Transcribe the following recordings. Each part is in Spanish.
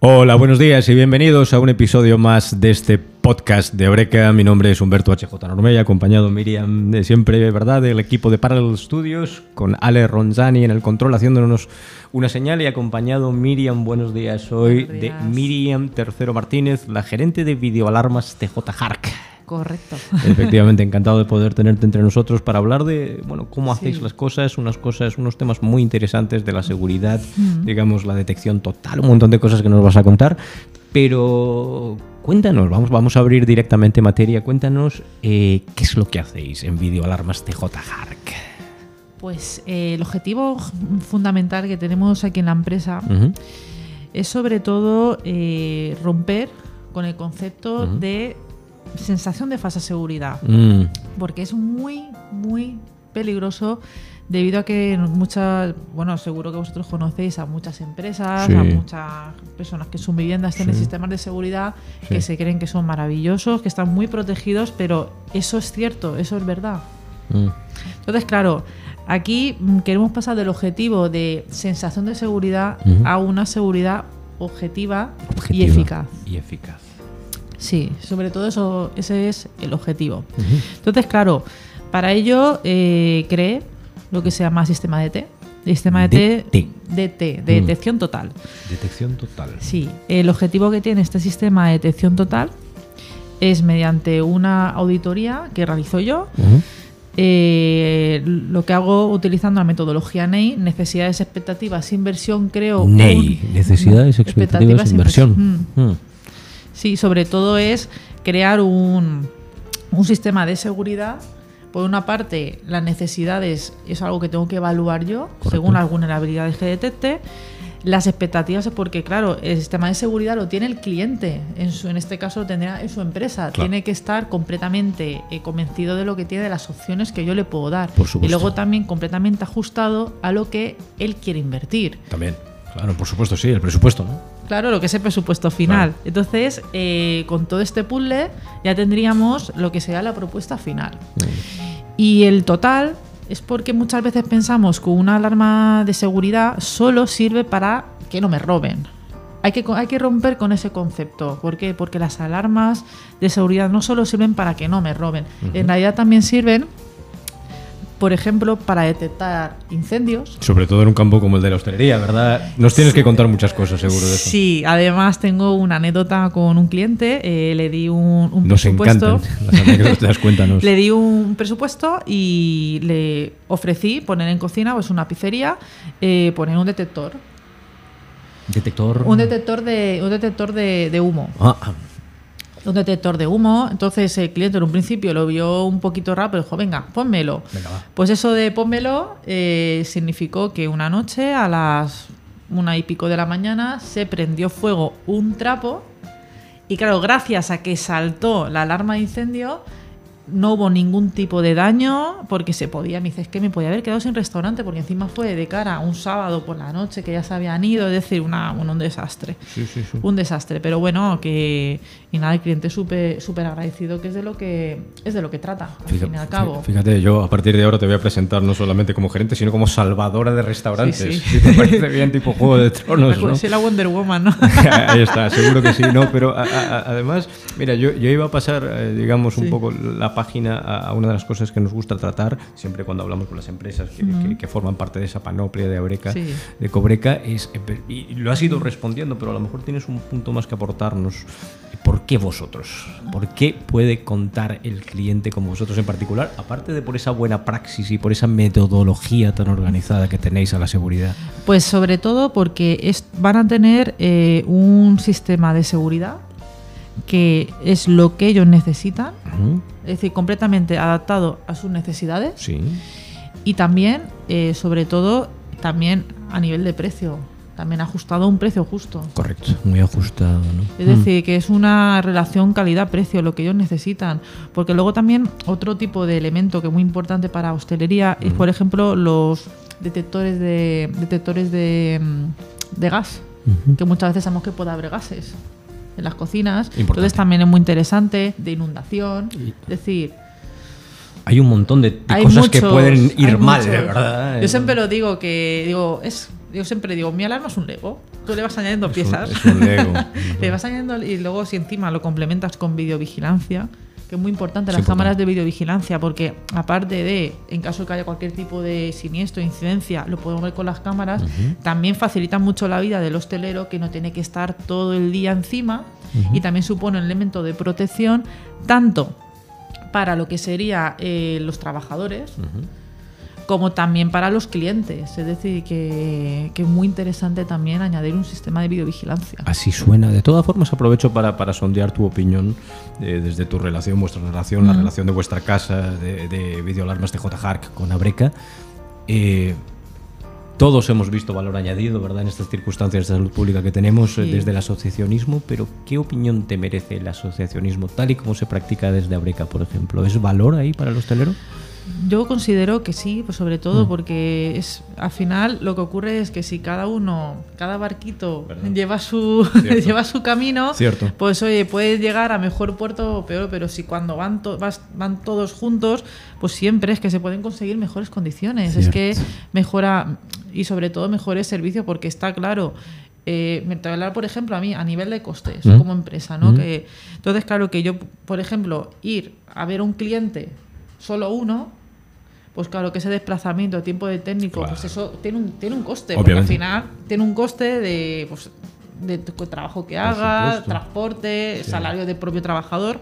Hola, buenos días y bienvenidos a un episodio más de este podcast de Eureka. Mi nombre es Humberto HJ Normella, acompañado Miriam de siempre, ¿verdad? Del equipo de Parallel Studios, con Ale Ronzani en el control haciéndonos una señal y acompañado Miriam, buenos días, hoy Buenos de. Miriam Tercero Martínez, la gerente de videoalarmas TJ Hark. Correcto. Efectivamente, encantado de poder tenerte entre nosotros para hablar de, bueno, cómo Sí. hacéis las cosas, unas cosas, unos temas muy interesantes de la seguridad, digamos, la detección total, un montón de cosas que nos vas a contar. Pero cuéntanos, vamos, vamos a abrir directamente materia. Cuéntanos eh, qué es lo que hacéis en Videoalarmas TJ Hark. Pues eh, el objetivo fundamental que tenemos aquí en la empresa es sobre todo eh, romper con el concepto de sensación de falsa seguridad, Mm, porque es muy, muy peligroso debido a que muchas, bueno, seguro que vosotros conocéis a muchas empresas, Sí. a muchas personas que sus viviendas tienen Sí. sistemas de seguridad Sí. que se creen que son maravillosos, que están muy protegidos, pero eso es cierto, eso es verdad. mm. Entonces, claro, aquí queremos pasar del objetivo de sensación de seguridad a una seguridad objetiva, Objetiva y eficaz. Y eficaz. Sí, sobre todo eso, ese es el objetivo. Entonces, claro, para ello eh, creé lo que se llama sistema DT. Sistema DT, DT. De Mm. detección total. Detección total. Sí, el objetivo que tiene este sistema de detección total es mediante una auditoría que realizo yo, eh, lo que hago utilizando la metodología NEI, necesidades, expectativas, inversión, creo. NEI, un- necesidades, expectativas, inversión. Mm. Mm. Sí, sobre todo es crear un, un sistema de seguridad. Por una parte, las necesidades es algo que tengo que evaluar yo, Correcto. según las vulnerabilidades que detecte. Las expectativas es porque, claro, el sistema de seguridad lo tiene el cliente, en, su, en este caso lo tendrá en su empresa. Claro. Tiene que estar completamente eh, convencido de lo que tiene, de las opciones que yo le puedo dar. Por. Y luego también completamente ajustado a lo que él quiere invertir. También. Claro, por supuesto, sí, el presupuesto, ¿no? Claro, lo que es el presupuesto final. Claro. Entonces, eh, con todo este puzzle ya tendríamos lo que será la propuesta final. Y el total es porque muchas veces pensamos que una alarma de seguridad solo sirve para que no me roben. Hay que, hay que romper con ese concepto. ¿Por qué? Porque las alarmas de seguridad no solo sirven para que no me roben. En realidad también sirven, por ejemplo, para detectar incendios, Sobre todo en un campo como el de la hostelería, ¿verdad? Nos tienes que contar muchas cosas, seguro de eso. Sí, además tengo una anécdota con un cliente, eh, le di un, un Nos presupuesto. encantan las anécdotas, cuéntanos. Le di un presupuesto y le ofrecí poner en cocina, pues una pizzería, eh, poner un detector. Detector. Un detector de, un detector de, de humo. Ah, ah. Un detector de humo. Entonces el cliente en un principio lo vio un poquito raro, pero dijo, venga, pónmelo. Venga. Pues eso de pónmelo eh, significó que una noche a las una y pico de la mañana se prendió fuego un trapo y claro, gracias a que saltó la alarma de incendio no hubo ningún tipo de daño porque se podía, me dice, es que me podía haber quedado sin restaurante porque encima fue de cara a un sábado por la noche que ya se habían ido, es decir, una, bueno, un desastre. Sí, sí, sí. Un desastre, pero bueno, que y nada, el cliente súper súper agradecido que es de lo que es de lo que trata, al Fíjate, fin y al cabo. fíjate, yo a partir de ahora te voy a presentar no solamente como gerente, sino como salvadora de restaurantes. Si te parece bien, tipo Juego de Tronos, ¿no? La Wonder Woman, ¿no? Ahí está, seguro que sí, no, pero a- a- además, mira, yo, yo iba a pasar, eh, digamos, un poco la página a, una de las cosas que nos gusta tratar, siempre cuando hablamos con las empresas que, que- que forman parte de esa panoplia de Eureka, Sí. de Cobreca, es, eh, y lo has ido respondiendo, pero a lo mejor tienes un punto más que aportarnos. ¿Por qué vosotros? ¿Por qué puede contar el cliente como vosotros en particular? Aparte de por esa buena praxis y por esa metodología tan organizada que tenéis a la seguridad. Pues sobre todo porque es- van a tener eh, un sistema de seguridad que es lo que ellos necesitan, es decir, completamente adaptado a sus necesidades Sí. y también, eh, sobre todo, también a nivel de precio, también ajustado a un precio justo. Correcto, muy ajustado, ¿no? Es decir, que es una relación calidad-precio, lo que ellos necesitan. Porque luego también otro tipo de elemento que es muy importante para hostelería es, por ejemplo, los detectores de detectores de, mm, de gas, que muchas veces sabemos que puede haber gases en las cocinas. Importante. Entonces también es muy interesante, de inundación. Es decir, Hay un montón de, cosas que pueden ir mal, muchos. de verdad. Yo siempre lo digo que digo es Yo siempre digo, mi alarma es un Lego. Tú le vas añadiendo Es un- piezas. es un Lego. le vas añadiendo y luego si encima lo complementas con videovigilancia, que es muy importante las cámaras de videovigilancia, porque aparte de, en caso de que haya cualquier tipo de siniestro, incidencia, lo podemos ver con las cámaras, también facilitan mucho la vida del hostelero que no tiene que estar todo el día encima y también supone un elemento de protección tanto para lo que sería eh, los trabajadores, como también para los clientes. Es decir, que, que es muy interesante también añadir un sistema de videovigilancia. Así suena. De todas formas, aprovecho para, para sondear tu opinión eh, desde tu relación, vuestra relación, la relación de vuestra casa de, de videoalarmas de J-Hark con Abreca. Eh, todos hemos visto valor añadido, ¿verdad?, en estas circunstancias de salud pública que tenemos eh, Sí. desde el asociacionismo, pero ¿qué opinión te merece el asociacionismo tal y como se practica desde Abreca, por ejemplo? ¿Es valor ahí para el hostelero? Yo considero que sí, pues sobre todo Mm. porque es al final lo que ocurre es que si cada uno, cada barquito lleva su lleva su camino, Cierto. pues oye, puedes llegar a mejor puerto o peor, pero si cuando van to- vas- van todos juntos, pues siempre es que se pueden conseguir mejores condiciones, es que mejora y sobre todo mejores servicios porque está claro eh, hablar, por ejemplo, a mí a nivel de costes Mm. como empresa, ¿no? Mm. Que, entonces, claro, que yo, por ejemplo, ir a ver un cliente, solo uno, pues claro que ese desplazamiento, tiempo de técnico, Claro. pues eso tiene un, tiene un coste, porque al final tiene un coste de, pues, de trabajo que haga, transporte, Sí. salario del propio trabajador.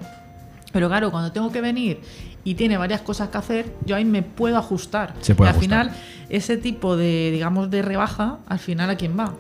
Pero claro, cuando tengo que venir y tiene varias cosas que hacer, yo ahí me puedo ajustar. Se puede y al ajustar. final, ese tipo de, digamos, de rebaja, al final, ¿a quién va?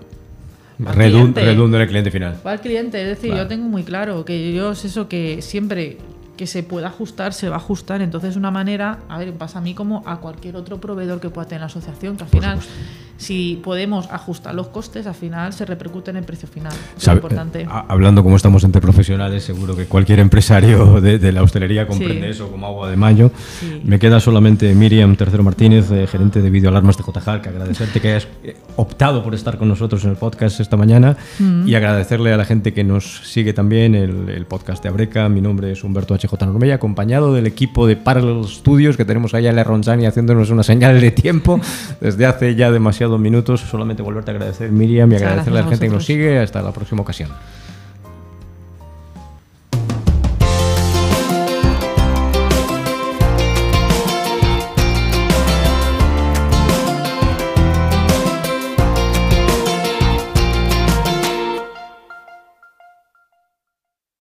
Al Redun- cliente. redunda en el cliente final. Va al cliente, es decir, Claro. yo tengo muy claro que yo es eso que siempre que se pueda ajustar, se va a ajustar. Entonces, una manera, a ver, pasa a mí como a cualquier otro proveedor que pueda tener la asociación, que al Por final, supuesto. Si podemos ajustar los costes, al final se repercute en el precio final. Sabe- importante. eh, ha- hablando como estamos entre profesionales, seguro que cualquier empresario de, de la hostelería comprende Sí. eso como agua de mayo. Sí. Me queda solamente Miriam Tercero Martínez, eh, gerente de videoalarmas de JHAL, que agradecerte que hayas eh, optado por estar con nosotros en el podcast esta mañana Mm. y agradecerle a la gente que nos sigue también el, el podcast de Abreca. Mi nombre es Humberto HJ Normella, acompañado del equipo de Parallel Studios que tenemos allá en la Ronzani haciéndonos una señal de tiempo desde hace ya demasiados minutos. Solamente volverte a agradecer, Miriam, y agradecerle a la gente que nos sigue. Hasta la próxima ocasión.